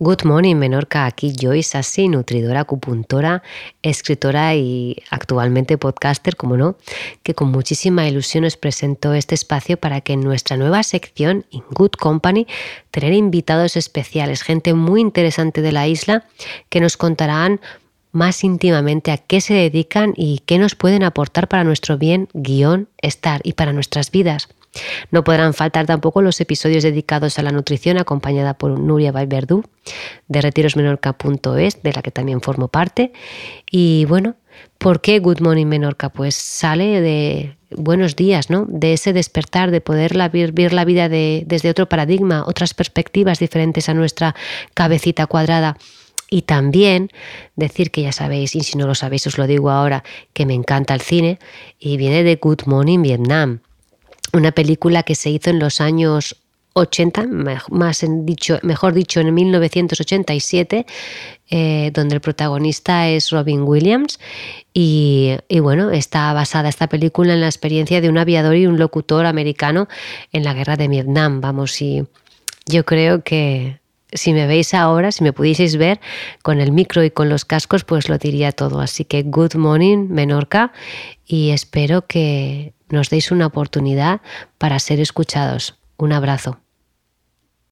Good morning, Menorca. Aquí Joyce Así, nutridora, acupuntora, escritora y actualmente podcaster, como no, que con muchísima ilusión os presento este espacio para que en nuestra nueva sección, In Good Company, tener invitados especiales, gente muy interesante de la isla que nos contarán más íntimamente a qué se dedican y qué nos pueden aportar para nuestro bien, guion, estar y para nuestras vidas. No podrán faltar tampoco los episodios dedicados a la nutrición acompañada por Nuria Valverdú de retirosmenorca.es, de la que también formo parte. Y bueno, ¿por qué Good Morning Menorca? Pues sale de buenos días, ¿no? De ese despertar, de poder ver la vida desde otro paradigma, otras perspectivas diferentes a nuestra cabecita cuadrada. Y también decir que ya sabéis, y si no lo sabéis os lo digo ahora, que me encanta el cine y viene de Good Morning Vietnam una película que se hizo en los años 80, más dicho, mejor dicho en 1987, eh, donde el protagonista es Robin Williams y, y, bueno, está basada esta película en la experiencia de un aviador y un locutor americano en la guerra de Vietnam. Vamos, y yo creo que si me veis ahora, si me pudieseis ver con el micro y con los cascos, pues lo diría todo. Así que good morning, Menorca, y espero que nos deis una oportunidad para ser escuchados. Un abrazo.